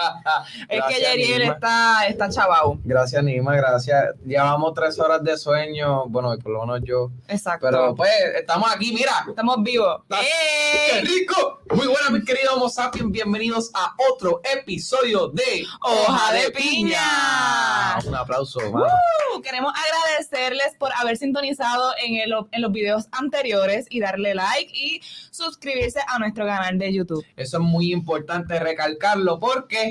Es que Yeriel está, está chavao. Gracias, Nima, gracias. Llevamos tres horas de sueño, bueno, por lo menos yo. Exacto. Pero pues, estamos aquí, mira. Estamos vivos. ¡Qué rico! Muy buenas, mis queridos Homo sapiens. Bienvenidos a otro episodio de Hoja de Piña. Un aplauso. Uh, Queremos agradecerles por haber sintonizado en, el- en los videos anteriores y darle like y suscribirse a nuestro canal de YouTube. Eso es muy importante recalcarlo porque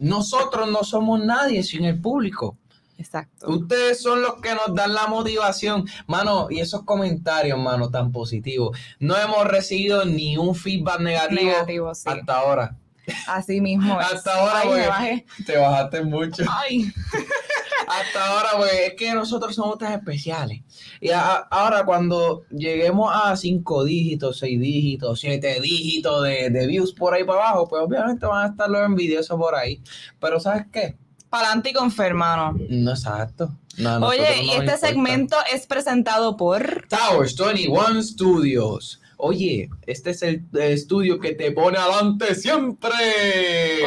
nosotros no somos nadie sin el público. Exacto. Ustedes son los que nos dan la motivación, mano, y esos comentarios, mano, tan positivos. No hemos recibido ni un feedback negativo, Negativo, sí. hasta ahora. Así mismo. es. Hasta ahora, Ay, güey. me bajé. Te bajaste mucho. Ay. Hasta ahora, pues, es que nosotros somos tan especiales. Y a- ahora cuando lleguemos a cinco dígitos, seis dígitos, siete dígitos de, de views por ahí para abajo, pues obviamente van a estar los envidiosos por ahí. Pero ¿sabes qué? Pa'lante y con fe, hermano. No exacto. No, Oye, y este importa. segmento es presentado por... Towers 21 Studios. Oye, este es el, estudio que te pone adelante siempre.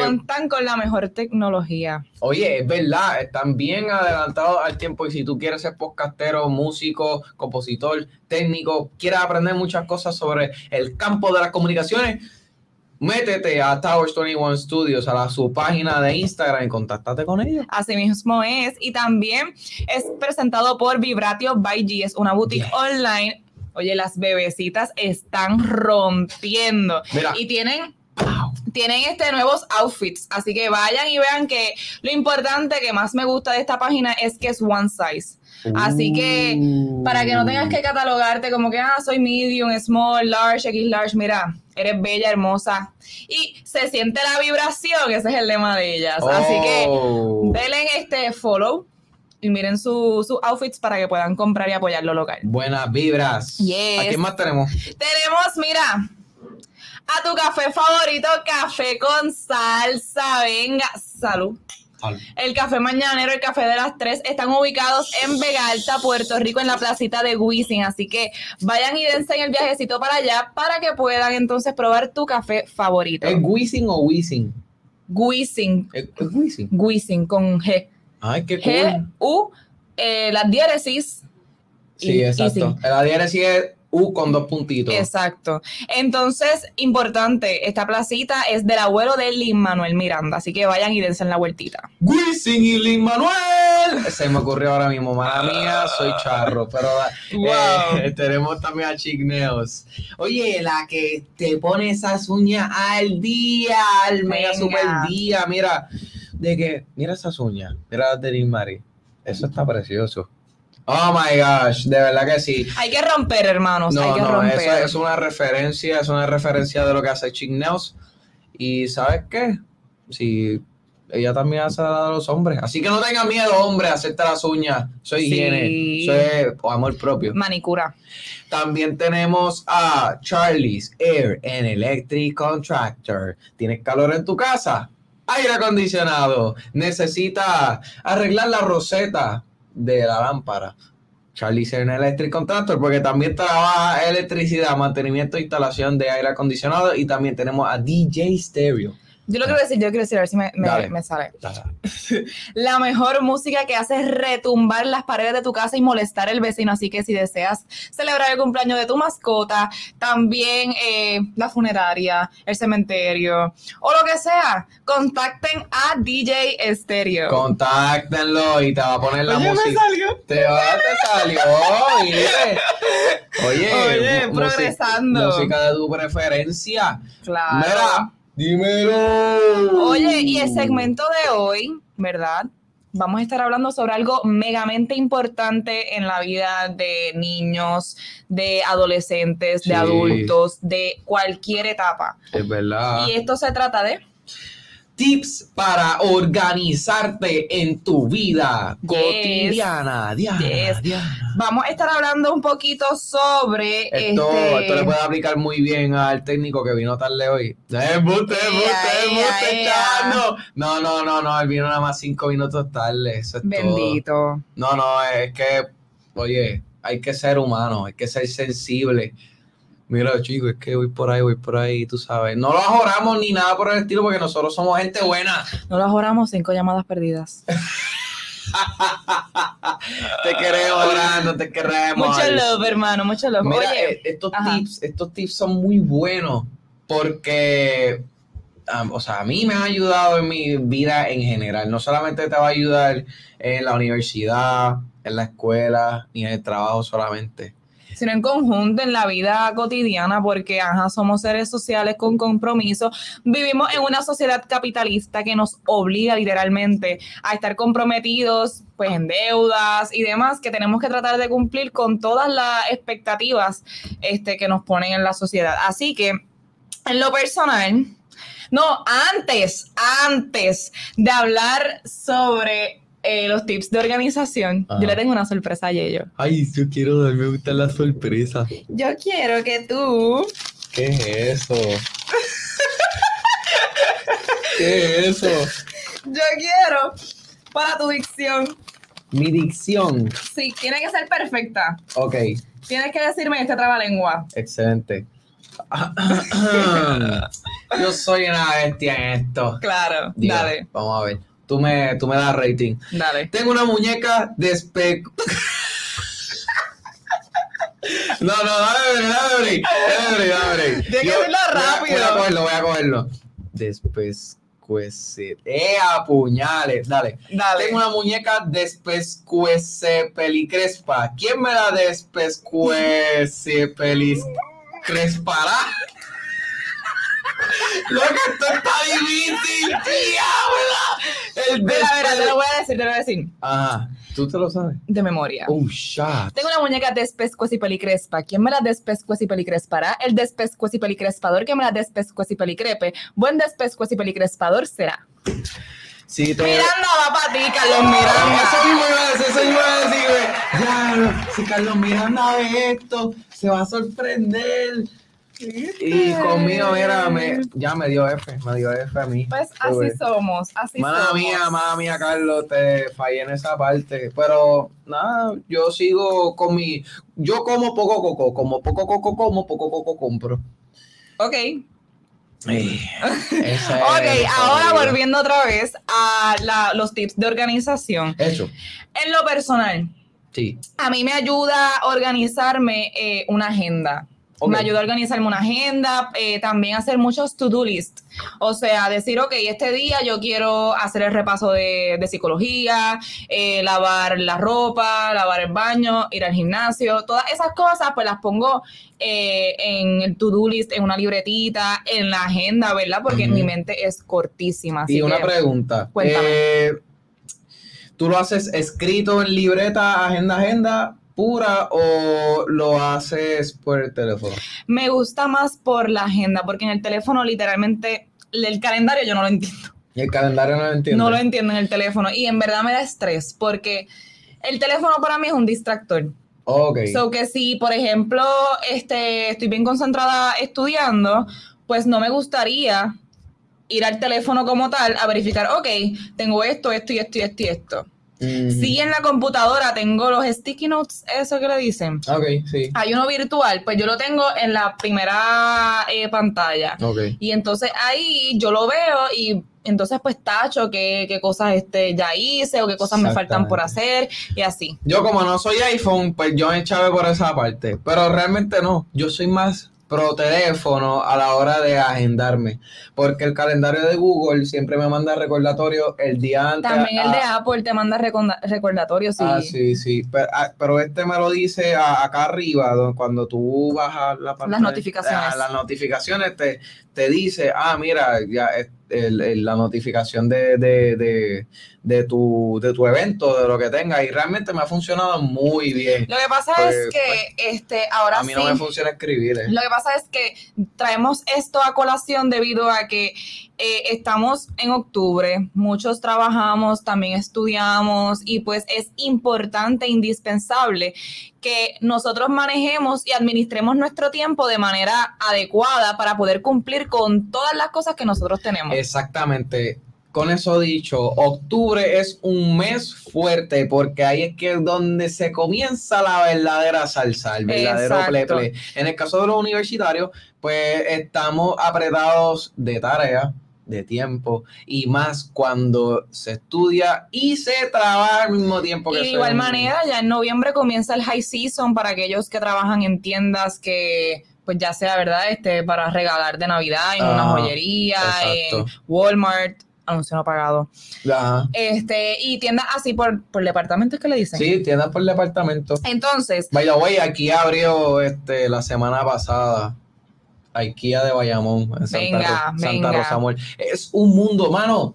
Contan con la mejor tecnología. Oye, es verdad, están bien adelantados al tiempo y si tú quieres ser podcastero, músico, compositor, técnico, quieres aprender muchas cosas sobre el campo de las comunicaciones, métete a Towers 21 Studios, a la, su página de Instagram y contáctate con ellos. Así mismo es. Y también es presentado por Vibratio by G. Es una boutique Yes. online. Oye, las bebecitas están rompiendo. Mira, Y tienen tienen este nuevos outfits, así que vayan y vean que lo importante que más me gusta de esta página es que es one size. Así que, Para que no tengas que catalogarte como que, ah, soy medium, small, large, X large, mira, eres bella, hermosa. Y se siente la vibración, ese es el lema de ellas. Así que Oh. denle este follow y miren su- sus outfits para que puedan comprar y apoyar lo local. Buenas vibras. Yes. ¿A quién más tenemos? Tenemos, mira, a tu café favorito, café con salsa. Venga, salud. El café mañanero, el café de las tres, están ubicados en Vega Alta, Puerto Rico, en la placita de Wisin. Así que vayan y dense en el viajecito para allá para que puedan entonces probar tu café favorito. ¿Es Wisin o Wisin? Wisin, ¿Es, es Wisin? Wisin con G. Ay, qué cool. G, U, eh, las diéresis. Sí, y- y exacto. La diéresis es U con dos puntitos. Exacto. Entonces, importante, esta placita es del abuelo de Lin Manuel Miranda, así que vayan y dense en la vueltita. Wisin y Lin Manuel. Se me ocurrió ahora mismo, mala mía, soy charro, pero Wow. eh, tenemos también a Chigneos. Oye, la que te pone esas uñas al día, al mega super día, mira, de que, mira esas uñas, mira las de Mari, eso está precioso. Oh my gosh, de verdad que sí. Hay que romper, hermanos, hay No, que no, romper. eso es una referencia, es una referencia de lo que hace Chigneos. Y ¿sabes qué? Si ella también hace la de los hombres. Así que no tengan miedo, hombre, a hacerte las uñas. Soy Sí. higiene, soy amor propio. Manicura. También tenemos a Charlie's Air and Electric Contractor. ¿Tienes calor en tu casa? Aire acondicionado. Necesita arreglar la roseta de la lámpara. Charlie's Air and Electric Contractor, porque también trabaja electricidad, mantenimiento e instalación de aire acondicionado. Y también tenemos a DJ Stereo. Yo lo quiero decir, yo quiero decir, a ver si me, me- Dale. me sale. La mejor música que hace retumbar las paredes de tu casa y molestar al vecino. Así que si deseas celebrar el cumpleaños de tu mascota, también eh, la funeraria, el cementerio o lo que sea, contacten a DJ Stereo. Contáctenlo y te va a poner la Oye, me música. salió. Te va, te salió. Oye, Oye, mu- progresando. Música de tu preferencia. Claro. Mira, dímelo. Oye, y el segmento de hoy, ¿verdad? Vamos a estar hablando sobre algo megamente importante en la vida de niños, de adolescentes, Sí. de adultos, de cualquier etapa. Es verdad. Y esto se trata de Tips para organizarte en tu vida Yes. cotidiana, diana, Yes. diana. Vamos a estar hablando un poquito sobre Esto, este esto le puede aplicar muy bien al técnico que vino tarde hoy. No, no, no, no, él vino nada más cinco minutos tarde. Eso es todo. bendito. No, no, es que, oye, hay que ser humano, hay que ser sensible. Mira chicos, es que voy por ahí, voy por ahí, tú sabes. No lo ahorramos ni nada por el estilo porque nosotros somos gente buena. No lo ahorramos, cinco llamadas perdidas. te queremos, Brando, te queremos. Mucho love, hermano, mucho love. Mira, Oye, eh, estos ajá. tips, estos tips son muy buenos porque, um, o sea, a mí me ha ayudado en mi vida en general. No solamente te va a ayudar en la universidad, en la escuela, ni en el trabajo solamente. Sino en conjunto en la vida cotidiana, porque somos seres sociales con compromiso. Vivimos en una sociedad capitalista que nos obliga literalmente a estar comprometidos pues en deudas y demás, que tenemos que tratar de cumplir con todas las expectativas este, que nos ponen en la sociedad. Así que, en lo personal, no, antes, antes de hablar sobre eh, los tips de organización, Ajá. yo le tengo una sorpresa a Yello. Ay, yo quiero darme gusta la sorpresa. Yo quiero que tú ¿Qué es eso? ¿Qué es eso? Yo quiero para tu dicción. Mi dicción. Sí, tiene que ser perfecta. Ok, Tienes que decirme este trabalengua. excelente. Yo soy una bestia en esto. Claro, dale, Vamos a ver. Tú me, tú me das rating. dale. Tengo una muñeca de espe... No, no, dame break, dame break, dame break, dame break. Tienes que voy a- rápido. Voy a cogerlo, voy a cogerlo. Despescuece. ¡Eh, puñales! Dale. Dale. Tengo una muñeca despescuece pelicrespa. ¿Quién me la despescuece pelicrespará? Lo que esto está difícil, tía. El te lo voy a decir, te lo voy a decir. Ajá, tú te lo sabes. De memoria. Oh, shot. Tengo una muñeca despescuecipelicrespa. ¿Quién me la despescuecipelicrespará? El despescuecipelicrespador que me la despescuecipelicrepe. Buen despescuecipelicrespador será. Sí, te... Miranda va para ti, Carlos Miranda. Eso mismo iba a decir, eso mismo iba a decir, güey. Ya, si Carlos Miranda ve esto, se va a sorprender. Y conmigo, mira, me, ya me dio F, me dio F a mí. Pues así somos, así Mala somos. mía, mala mía, Carlos, te fallé en esa parte. Pero nada, yo sigo con mi. Yo como poco coco, como poco coco, como poco coco compro. Ok. Ok, ahora volviendo otra vez a la- los tips de organización. Hecho, En lo personal, sí. a mí me ayuda a organizarme eh, una agenda. Me ayuda a organizarme una agenda, eh, también hacer muchos to-do list. O sea, decir, ok, este día yo quiero hacer el repaso de, de psicología, eh, lavar la ropa, lavar el baño, ir al gimnasio, todas esas cosas, pues las pongo eh, en el to-do list, en una libretita, en la agenda, ¿verdad? Porque mi mente es cortísima. Así Y una que- pregunta. Cuéntame. ¿Tú lo haces escrito en libreta, agenda, agenda pura o lo haces por el teléfono? Me gusta más por la agenda, porque en el teléfono literalmente el calendario yo no lo entiendo. Y el calendario no lo entiendo. No lo entiendo en el teléfono y en verdad me da estrés porque el teléfono para mí es un distractor. Ok. So que si, por ejemplo, este, estoy bien concentrada estudiando, pues no me gustaría ir al teléfono como tal a verificar, ok, tengo esto, esto y esto y esto y esto. Ujú. Si en la computadora tengo los sticky notes, eso que le dicen. Ok, sí. Hay uno virtual, pues yo lo tengo en la primera eh, pantalla. Ok. Y entonces ahí yo lo veo y entonces pues tacho qué, qué cosas este, ya hice o qué cosas me faltan por hacer y así. Yo como no soy iPhone, pues yo me chave por esa parte. Pero realmente no. Yo soy más pro teléfono a la hora de agendarme. Porque el calendario de Google siempre me manda recordatorio el día antes. También el a- de Apple te manda recordatorios. Sí. Ah, sí, sí. Pero, ah, pero este me lo dice a- acá arriba, do- cuando tú bajas la pantalla. notificaciones. ah, las notificaciones te, te dice, ah, mira, ya es- el- el- la notificación de, de, de, de tu, de tu evento, de lo que tenga. Y realmente me ha funcionado muy bien. Lo que pasa Pues, es que este, ahora a mí sí. no me funciona escribir. eh. Lo que pasa es que traemos esto a colación debido a que eh, estamos en octubre, muchos trabajamos, también estudiamos y pues es importante, indispensable que nosotros manejemos y administremos nuestro tiempo de manera adecuada para poder cumplir con todas las cosas que nosotros tenemos. Exactamente. con eso dicho, octubre es un mes fuerte porque ahí es que es donde se comienza la verdadera salsa, el verdadero play. En el caso de los universitarios, pues estamos apretados de tarea, de tiempo y más cuando se estudia y se trabaja al mismo tiempo Y que de se- igual manera, ya en noviembre comienza el high season para aquellos que trabajan en tiendas que, pues ya sea, ¿verdad? Este, para regalar de Navidad en una Ah, joyería, en. Walmart, anuncio no pagado. Ajá. Este, y tiendas así por, por departamentos que le dicen. Sí, tiendas por departamento. Entonces, By the way, aquí abrió este, la semana pasada. IKEA de Bayamón, en Santa, Venga, Ro- Santa venga. Rosa Mall. Es un mundo, mano.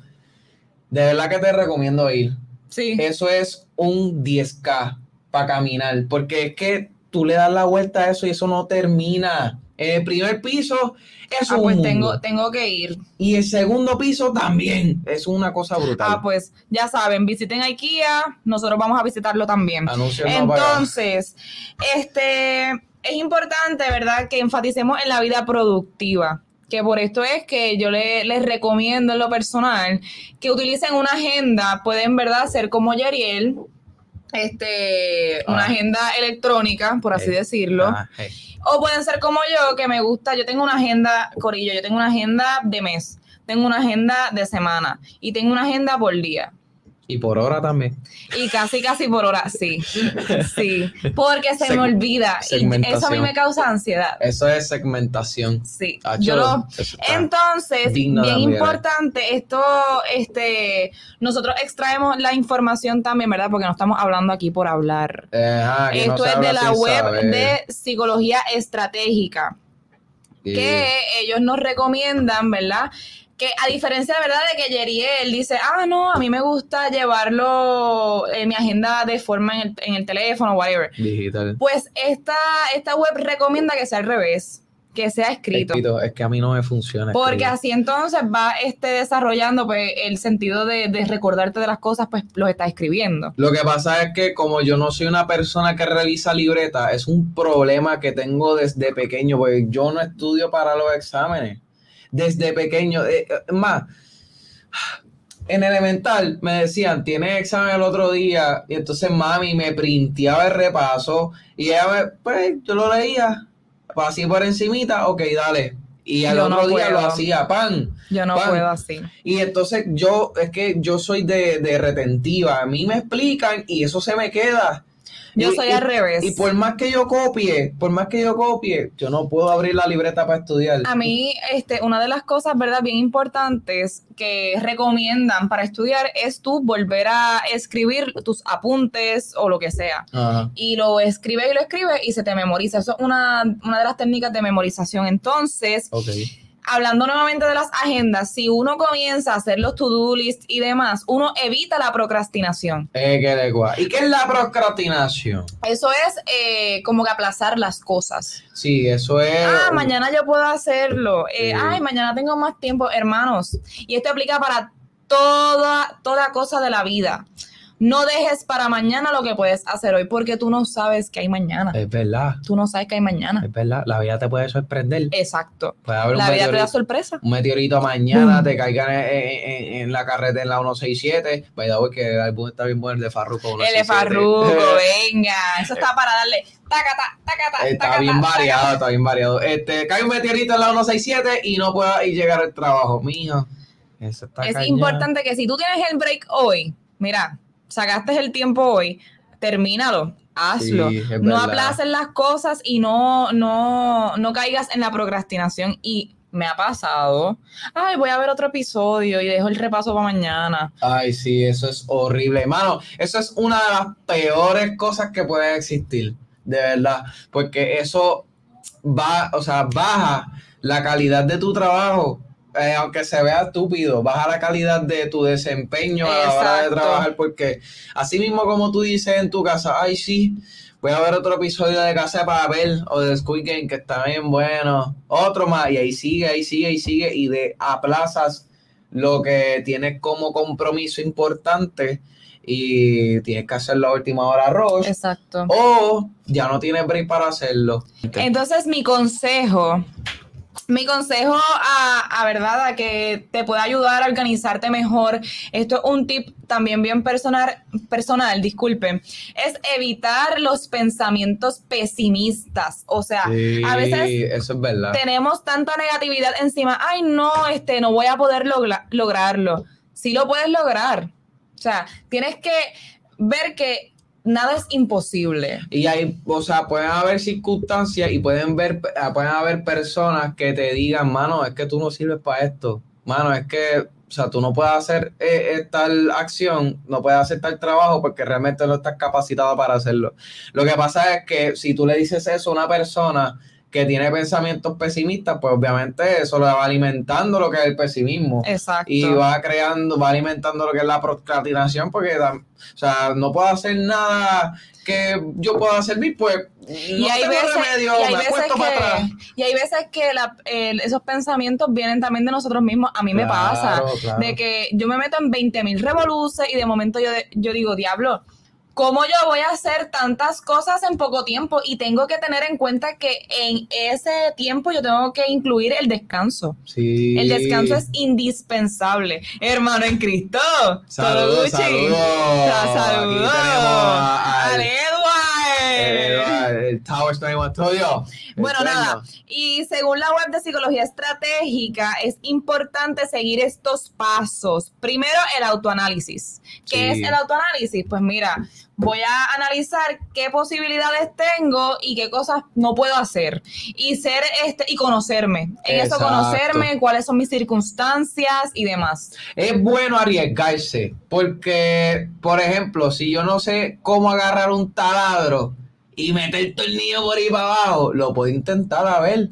De verdad que te recomiendo ir. sí. Eso es un 10K para caminar, porque es que tú le das la vuelta a eso y eso no termina. El primer piso es Ah, un pues mundo. tengo, tengo que ir. Y el segundo piso también. Es una cosa brutal. Ah, pues ya saben, visiten IKEA, nosotros vamos a visitarlo también. Anuncios no. Entonces, este es importante, ¿verdad?, que enfaticemos en la vida productiva. Que por esto es que yo le- les recomiendo en lo personal que utilicen una agenda, pueden, ¿verdad?, ser como Yariel, este, una Ah. agenda electrónica, por así Eh, decirlo. Ah, hey. O pueden ser como yo, que me gusta, yo tengo una agenda, Corillo, yo tengo una agenda de mes, tengo una agenda de semana y tengo una agenda por día. Y por hora también. Y casi, casi por hora, sí. Sí. Porque se Seg- me olvida. Y eso a mí me causa ansiedad. Eso es segmentación. Sí. Ah, Yo lo, entonces, bien admirar. importante, esto, este, nosotros extraemos la información también, ¿verdad? Porque no estamos hablando aquí por hablar. No Esto es de la web saber. de psicología estratégica. Que ellos nos recomiendan, ¿verdad? Que a diferencia, ¿verdad? De que Yeriel dice, ah, no, a mí me gusta llevarlo en mi agenda de forma en el, en el teléfono, whatever. Digital. Pues esta, esta web recomienda que sea al revés, que sea escrito. Escrito, Es que a mí no me funciona. Porque escribir. así entonces va este desarrollando pues, el sentido de, de recordarte de las cosas, pues los está escribiendo. Lo que pasa es que como yo no soy una persona que revisa libreta, es un problema que tengo desde pequeño, porque yo no estudio para los exámenes. Desde pequeño. eh, eh, más, en elemental me decían, tienes examen el otro día, y entonces mami me printeaba el repaso, y ella me, pues yo lo leía, así por encimita, ok, dale. Y al Yo no otro día puedo. lo hacía, pan. Yo no Pan. puedo así. Y entonces yo, es que yo soy de, de retentiva. A mí me explican y eso se me queda. Yo Y- soy y- al revés. Y por más que yo copie, por más que yo copie, yo no puedo abrir la libreta para estudiar. A mí, este, una de las cosas, ¿verdad?, bien importantes que recomiendan para estudiar es tú volver a escribir tus apuntes o lo que sea. Ajá. Y lo escribes y lo escribes y se te memoriza. Eso es una, una de las técnicas de memorización. Entonces. Hablando nuevamente de las agendas, si uno comienza a hacer los to-do list y demás, uno evita la procrastinación. Eh, qué. ¿Y qué es la procrastinación? Eso es eh, como que aplazar las cosas. Sí, eso es. Ah, mañana yo puedo hacerlo. Eh, Sí. Ay, mañana tengo más tiempo, hermanos. Y esto aplica para toda, toda cosa de la vida. No dejes para mañana lo que puedes hacer hoy, porque tú no sabes que hay mañana. Es verdad, Tú no sabes que hay mañana. es verdad. La vida te puede sorprender. Exacto. Puede haber un La vida te da sorpresa. un meteorito mañana, Boom. te caigan en, en- en- la carretera en la 167. Vaya, que el álbum está bien bueno, el de Farruko. El 167. de Farruko, venga. Eso está para darle tacata, tacata, Está tacata, bien variado, está bien variado. Este, cae un meteorito en la 167 y no pueda ir llegar al trabajo. Mijo, eso está Es importante que si tú tienes el break hoy, mira, sacaste el tiempo hoy, termínalo, hazlo. Sí, no aplaces las cosas y no, no, no caigas en la procrastinación. Y me ha pasado, ay, voy a ver otro episodio y dejo el repaso para mañana. Ay, sí, eso es horrible. Hermano, eso es una de las peores cosas que pueden existir, de verdad. Porque eso va, o sea, baja la calidad de tu trabajo. Eh, aunque se vea estúpido, baja la calidad de tu desempeño a la hora de trabajar, porque así mismo como tú dices en tu casa, ay sí, voy a ver otro episodio de Casa de Papel o de Squid Game que está bien bueno, otro más, y ahí sigue, ahí sigue, ahí sigue, y de aplazas lo que tienes como compromiso importante y tienes que hacerlo a última hora rush, Exacto. o ya no tienes break para hacerlo. Entonces, mi consejo Mi consejo a, a, verdad a que te pueda ayudar a organizarte mejor, esto es un tip también bien personal, personal, disculpen, es evitar los pensamientos pesimistas. O sea, a veces eso es verdad. tenemos tanta negatividad encima, ay no, este no voy a poder lograrlo. Sí lo puedes lograr. O sea, tienes que ver que nada es imposible. Y hay, o sea, pueden haber circunstancias y pueden ver, pueden haber personas que te digan, mano, es que tú no sirves para esto. Mano, es que, o sea, tú no puedes hacer eh, tal acción, no puedes hacer tal trabajo porque realmente no estás capacitado para hacerlo. Lo que pasa es que si tú le dices eso a una persona que tiene pensamientos pesimistas, pues obviamente eso lo va alimentando lo que es el pesimismo. Exacto. Y va creando, va alimentando lo que es la procrastinación, porque, o sea, no puedo hacer nada que yo pueda servir, pues no y hay tengo veces, remedio, y hay veces que, Y hay veces que esos pensamientos vienen también de nosotros mismos. A mí me pasa, de que yo me meto en 20 mil revoluces y de momento yo, yo digo, diablo, ¿Cómo yo voy a hacer tantas cosas en poco tiempo? Y tengo que tener en cuenta que en ese tiempo yo tengo que incluir el descanso. Sí. El descanso es indispensable. Hermano en Cristo. Saludos. Saludos. Saludos. Al Edward. El Tower 21 Studio. Bueno, nada. Y según la web de psicología estratégica, es importante seguir estos pasos. Primero, el autoanálisis. ¿Qué es el autoanálisis? Pues mira, voy a analizar qué posibilidades tengo y qué cosas no puedo hacer y ser este y conocerme en eso conocerme cuáles son mis circunstancias y demás es bueno arriesgarse porque por ejemplo si yo no sé cómo agarrar un taladro y meter el tornillo por ahí para abajo lo puedo intentar a ver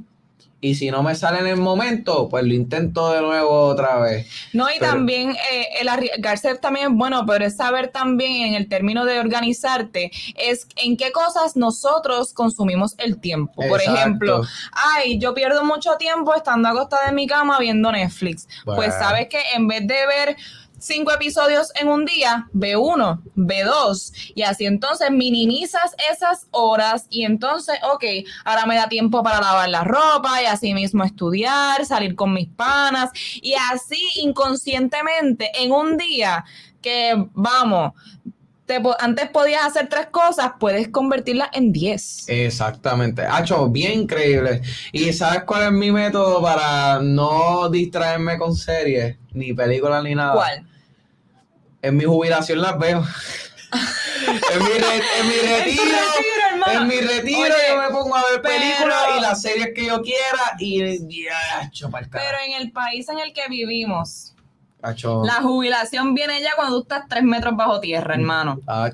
y si no me sale en el momento, pues lo intento de nuevo otra vez. No, y también eh, el arriesgarse también es bueno, pero es saber también en el término de organizarte, es en qué cosas nosotros consumimos el tiempo. Por ejemplo, ay, yo pierdo mucho tiempo estando acostada en mi cama viendo Netflix. Pues sabes que en vez de ver cinco episodios en un día, ve uno, ve dos, y así entonces minimizas esas horas y entonces, ok, ahora me da tiempo para lavar la ropa y así mismo estudiar, salir con mis panas y así inconscientemente en un día que vamos, te, antes podías hacer tres cosas, puedes convertirlas en diez. Exactamente. Hacho, bien increíble. ¿Y sabes cuál es mi método para no distraerme con series, ni películas, ni nada? ¿Cuál? En mi jubilación las veo. en, mi en, mi retiro, en mi retiro yo me pongo a ver películas y las series que yo quiera y ya, Pero en el país en el que vivimos, la jubilación viene ya cuando tú estás tres metros bajo tierra, mm. hermano. Ah,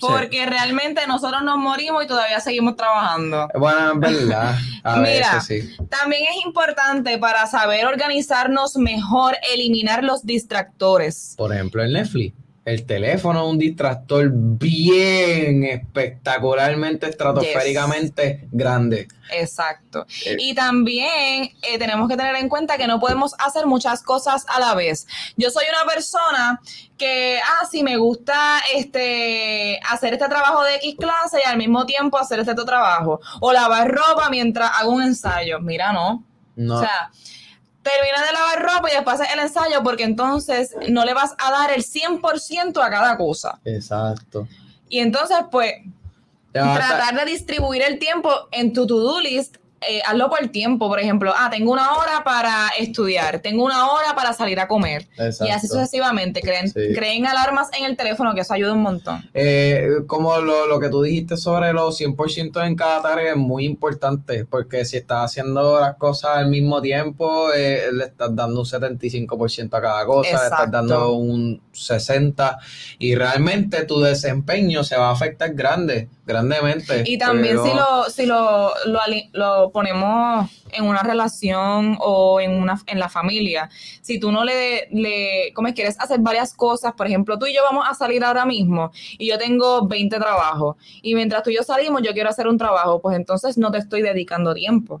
Porque realmente nosotros nos morimos y todavía seguimos trabajando. Bueno, es verdad. Mira, también es importante para saber organizarnos mejor eliminar los distractores. Por ejemplo, el Netflix el teléfono es un distractor bien espectacularmente, estratosféricamente grande. Exacto. Eh. y también eh, tenemos que tener en cuenta que no podemos hacer muchas cosas a la vez. Yo soy una persona que, ah, sí, me gusta este, hacer este trabajo de X clase y al mismo tiempo hacer este otro trabajo. O lavar ropa mientras hago un ensayo. Mira, no. No. O sea, termina de lavar ropa y después el ensayo porque entonces no le vas a dar el 100% a cada cosa. Exacto. Y entonces, pues, tratar de distribuir el tiempo en tu to-do list eh, hazlo por tiempo, por ejemplo, ah, tengo una hora para estudiar, tengo una hora para salir a comer. Y así sucesivamente. Creen, creen alarmas en el teléfono, que eso ayuda un montón. Eh, como lo, lo, que tú dijiste sobre los 100% en cada tarea es muy importante, porque si estás haciendo las cosas al mismo tiempo, eh, le estás dando un 75% a cada cosa, le estás dando un 60% y realmente tu desempeño se va a afectar grande grandemente. Y también si lo, si lo, lo, ponemos en una relación o en una en la familia, si tú no le, le como quieres hacer varias cosas, por ejemplo, tú y yo vamos a salir ahora mismo y yo tengo 20 trabajos y mientras tú y yo salimos yo quiero hacer un trabajo, pues entonces no te estoy dedicando tiempo.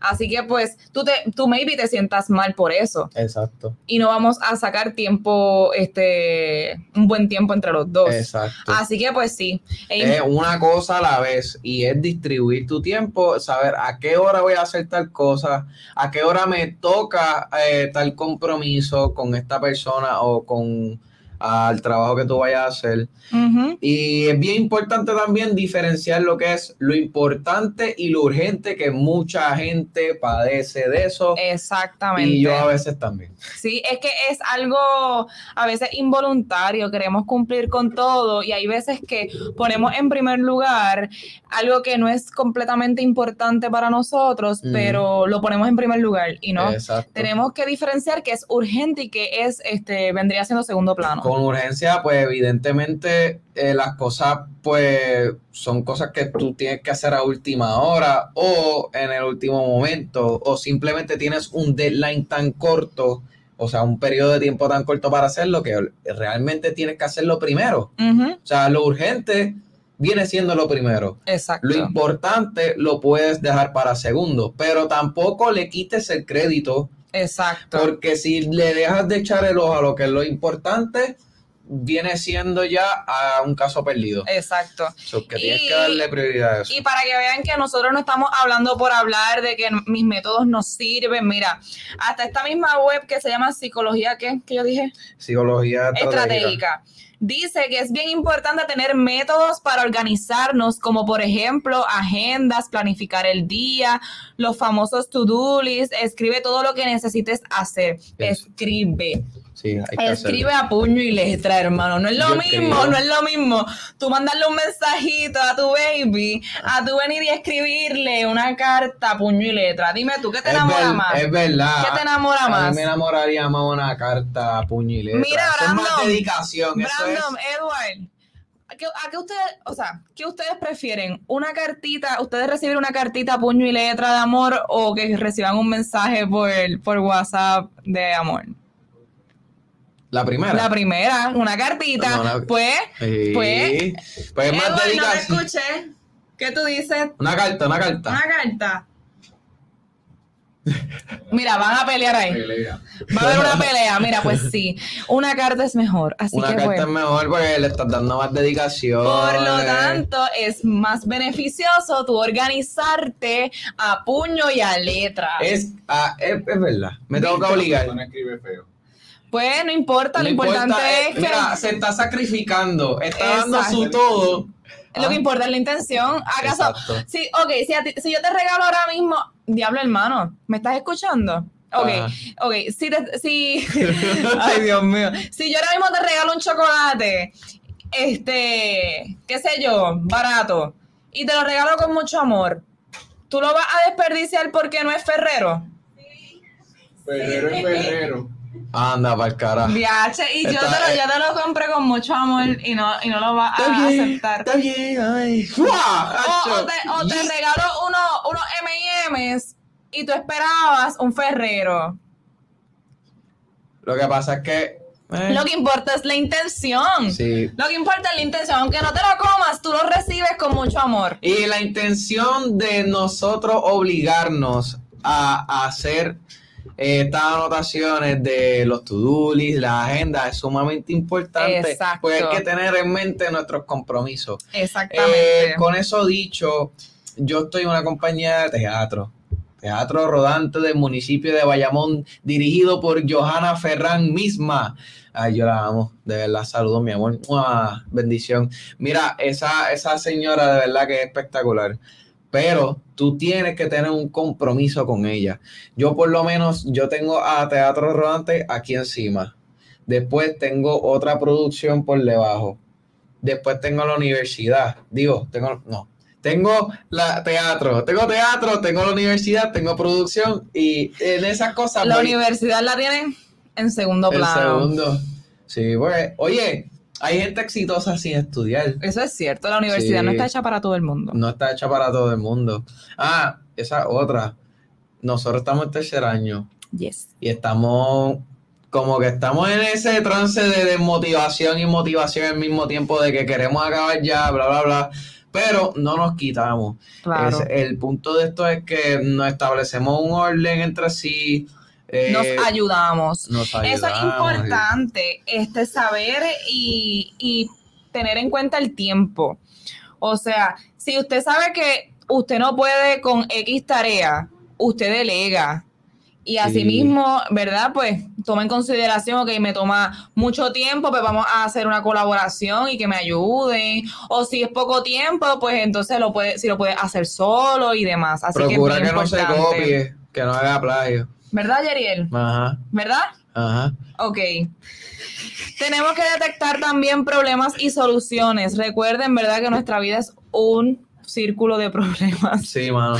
Así que pues tú te tú maybe te sientas mal por eso. Exacto. Y no vamos a sacar tiempo este un buen tiempo entre los dos. Exacto. Así que pues sí. Es una una cosa a la vez y es distribuir tu tiempo, saber a qué hora voy a hacer tal cosa, a qué hora me toca eh, tal compromiso con esta persona o con al trabajo que tú vayas a hacer. Y es bien importante también diferenciar lo que es lo importante y lo urgente, que mucha gente padece de eso. Exactamente. Y yo a veces también. Sí, es que es algo a veces involuntario, queremos cumplir con todo y hay veces que ponemos en primer lugar algo que no es completamente importante para nosotros, pero lo ponemos en primer lugar y no. Exacto. Tenemos que diferenciar que es urgente y que es, este, vendría siendo segundo plano. Con urgencia, pues evidentemente eh, las cosas, pues son cosas que tú tienes que hacer a última hora o en el último momento, o simplemente tienes un deadline tan corto, o sea, un periodo de tiempo tan corto para hacerlo que realmente tienes que hacerlo primero. O sea, lo urgente viene siendo lo primero. Exacto. Lo importante lo puedes dejar para segundo, pero tampoco le quites el crédito, Exacto. porque si le dejas de echar el ojo a lo que es lo importante, viene siendo ya a un caso perdido. Exacto. So, que tienes Y- que darle prioridad a eso. Y para que vean que nosotros no estamos hablando por hablar de que mis métodos nos sirven, mira, hasta esta misma web que se llama Psicología, ¿qué? ¿Qué yo dije? Psicología estratégica. Estratégica. Dice que es bien importante tener métodos para organizarnos, como por ejemplo agendas, planificar el día, los famosos to-do list, escribe todo lo que necesites hacer, escribe. Sí, hay que Escribe hacerlo. a puño y letra, hermano. No es lo Yo mismo, no es lo mismo. Tú mandarle un mensajito a tu baby, a tu venir y escribirle una carta a puño y letra. Dime tú, ¿qué te Es, enamora más? es verdad. ¿Qué te enamora A más? mí me enamoraría más una carta a puño y letra. Mira, Eso es más Brandon, dedicación. eso es- Brandon, Edward, ¿a qué, a qué ustedes, o sea, qué ustedes prefieren? ¿Una cartita, ustedes reciben una cartita a puño y letra de amor o que reciban un mensaje por, por WhatsApp de amor? La primera. La primera, una cartita, No, pues, Sí. pues, Pues es más Edward, no te dedicación. escuché. ¿Qué tú dices? Una carta, una carta. Una carta. Mira, van a pelear ahí. Va a haber una pelea. Mira, pues sí. Una carta es mejor. Así Una que carta bueno. es mejor porque le estás dando más dedicación. Por lo tanto, es más beneficioso tú organizarte a puño y a letra. Es, ah, es, es verdad. Me tengo que obligar. No escribe feo. Pues no importa, lo No importante importa, eh, es que Mira, se está sacrificando. Está dando su todo. lo que importa es la intención. ¿Acaso? Sí, ok, si, a ti- si yo te regalo ahora mismo, diablo hermano, ¿me estás escuchando? Ok, Ajá. ok, si, te- si, ay Dios mío, si yo ahora mismo te regalo un chocolate, este, qué sé yo, barato, y te lo regalo con mucho amor, ¿tú lo vas a desperdiciar porque no es Ferrero? Ferrero es Ferrero. Anda, para el carajo. Viache, y yo te, lo, yo te lo compré con mucho amor y no, y no lo vas a aceptar. Está bien, ay. ¡Fua! O, o te, o te regalo uno, unos M&M's y tú esperabas un Ferrero. Lo que pasa es que. eh, Lo que importa es la intención. Sí. Lo que importa es la intención. Aunque no te lo comas, tú lo recibes con mucho amor. Y la intención de nosotros obligarnos a, a hacer estas anotaciones de los to-do list, la agenda, es sumamente importante. Exacto. Pues hay que tener en mente nuestros compromisos. Exactamente. Eh, con eso dicho, yo estoy en una compañía de teatro. Teatro rodante del municipio de Bayamón, dirigido por Johanna Ferran misma. Ay, yo la amo, de verdad, saludos, mi amor. ¡Mua! Bendición. Mira, esa, esa señora de verdad que es espectacular. Pero tú tienes que tener un compromiso con ella. Yo por lo menos, yo tengo a Teatro Rodante aquí encima. Después tengo otra producción por debajo. Después tengo la universidad. Digo, tengo, no. Tengo la teatro, tengo teatro, tengo la universidad, tengo producción y en esas cosas la voy universidad la tienen en segundo plano. segundo. Sí, pues, oye, hay gente exitosa sin estudiar. Eso es cierto. La universidad Sí. no está hecha para todo el mundo. No está hecha para todo el mundo. Ah, esa otra. Nosotros estamos en tercer año Yes. y estamos como que estamos en ese trance de desmotivación y motivación al mismo tiempo de que queremos acabar ya, bla, bla, bla. Pero no nos quitamos. Claro. Es- el punto de esto es que nos establecemos un orden entre sí. Eh, Nos ayudamos. nos Eso es ayudamos. importante, este saber y, y tener en cuenta el tiempo. O sea, si usted sabe que usted no puede con X tarea, usted delega. Y asimismo, ¿verdad? Pues toma en consideración que me toma mucho tiempo, pues vamos a hacer una colaboración y que me ayuden. O si es poco tiempo, pues entonces lo puede, si lo puede hacer solo y demás. Así Procura que, no se copie, que no haga plagio. ¿Verdad, Yeriel? Ajá, ¿Verdad? ajá. Ok. Tenemos que detectar también problemas y soluciones. Recuerden, ¿verdad? Que nuestra vida es un círculo de problemas. Sí, mano.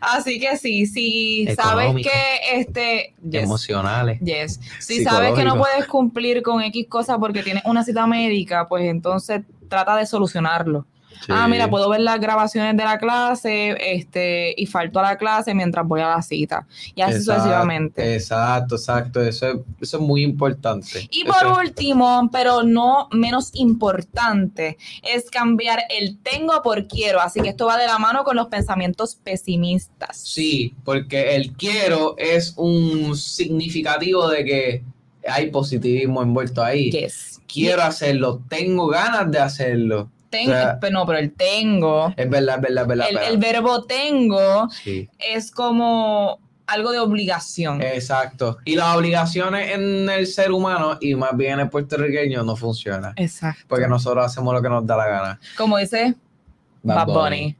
Así que sí, si sabes Económico. que este yes, Emocionales. yes. si sabes que no puedes cumplir con X cosa porque tienes una cita médica, pues entonces trata de solucionarlo. Ah, mira, puedo ver las grabaciones de la clase, este, y falto a la clase mientras voy a la cita. Y así Exacto, sucesivamente. Exacto, exacto. Eso es, eso es muy importante. Y Eso por es- último, pero no menos importante, es cambiar el tengo por quiero. Así que esto va de la mano con los pensamientos pesimistas. Sí, porque el quiero es un significativo de que hay positivismo envuelto ahí. Yes. Quiero hacerlo, tengo ganas de hacerlo. Ten- o sea- no, pero el tengo, Es verdad, es verdad, es verdad. el, verbo tengo Sí, es como algo de obligación. exacto. Y las obligaciones en el ser humano, y más bien en el puertorriqueño, no funcionan. Exacto. Porque nosotros hacemos lo que nos da la gana. Como dice Bad Bunny.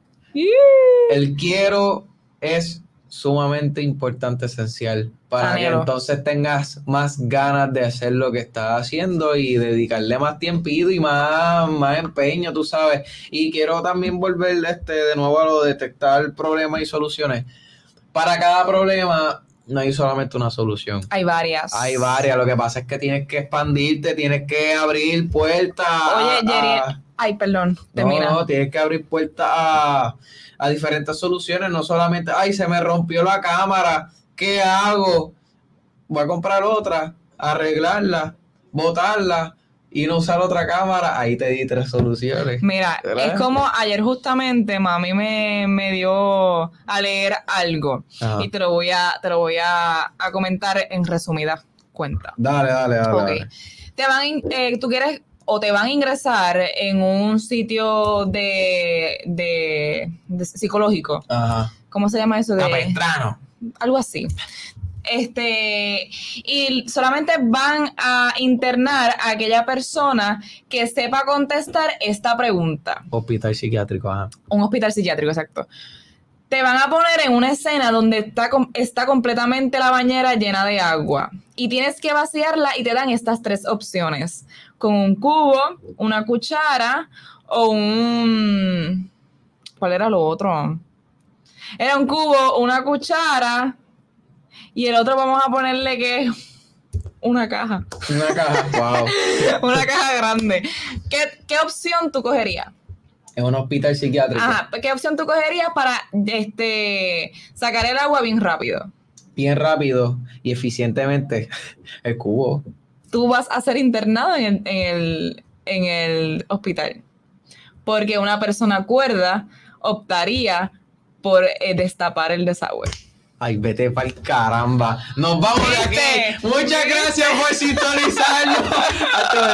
El quiero es sumamente importante, esencial, para Anhelo. que entonces tengas más ganas de hacer lo que estás haciendo y dedicarle más tiempito y más, más empeño, tú sabes. Y quiero también volver este, de nuevo a lo de detectar problemas y soluciones. Para cada problema no hay solamente una solución. Hay varias. Hay varias, lo que pasa es que tienes que expandirte, tienes que abrir puertas. Oye, Jerry, a- ay, perdón, termina. no, no, tienes que abrir puertas a, a diferentes soluciones, no solamente, ay, se me rompió la cámara, ¿qué hago? Voy a comprar otra, arreglarla, botarla y no usar otra cámara, ahí te di tres soluciones. Mira, ¿Verdad? es como ayer justamente mami me, me dio a leer algo Ajá. y te lo voy a, te lo voy a, a comentar en resumida cuenta. Dale, dale, dale. Te van, eh, tú quieres o te van a ingresar en un sitio de, de, de psicológico. Ajá. ¿Cómo se llama eso? De, Capestrano. algo así. Este, y solamente van a internar a aquella persona que sepa contestar esta pregunta. Hospital psiquiátrico, ajá. Un hospital psiquiátrico, exacto. Te van a poner en una escena donde está, com- está completamente la bañera llena de agua y tienes que vaciarla y te dan estas tres opciones. Con un cubo, una cuchara o un... ¿Cuál era lo otro? Era un cubo, una cuchara y el otro vamos a ponerle que es una caja. Una caja, wow. Una caja grande. ¿Qué, qué opción tú cogerías? En un hospital psiquiátrico. Ajá, ¿qué opción tú cogerías para este sacar el agua bien rápido? Bien rápido y eficientemente. El cubo. Tú vas a ser internado en el, en el, en el hospital. Porque una persona cuerda optaría por eh, destapar el desagüe. Ay, vete pa'l caramba. Nos vamos de aquí. Muchas gracias por sintonizarnos.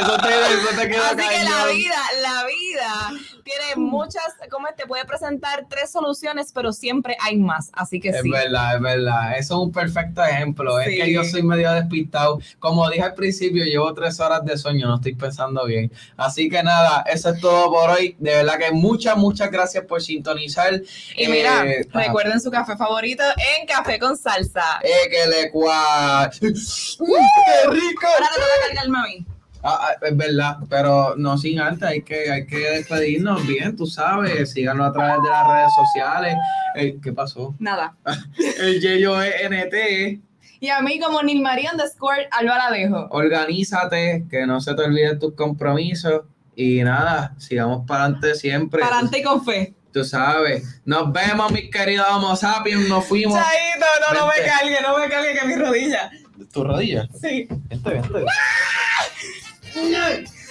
Eso te, eso te queda Así que la vida, la vida tiene muchas, como te puede presentar tres soluciones, pero siempre hay más. Así que Es sí. verdad, es verdad. Eso es un perfecto ejemplo. Sí. Es que yo soy medio despistado. Como dije al principio, llevo tres horas de sueño, no estoy pensando bien. Así que nada, eso es todo por hoy. De verdad que muchas, muchas gracias por sintonizar. Y mira, Eh, recuerden su café favorito en Café con Salsa. Eh, que le cua. ¡Qué rico! Ahora te toca mí. Ah, ah, es verdad, pero no sin antes, hay que, hay que despedirnos bien, tú sabes, síganos a través de las redes sociales. Eh, ¿Qué pasó? Nada. El YOENT, Y a mí como Nilmaría underscore Alba la dejo. organízate, que no se te olviden tus compromisos y nada, sigamos para adelante siempre. Para adelante con fe. Tú sabes. Nos vemos, mis queridos Homo sapiens, nos fuimos. Chaito, no, no me cargue, no me cargue que mi rodilla. ¿Tu rodilla? Sí. Vente, vente. Nice.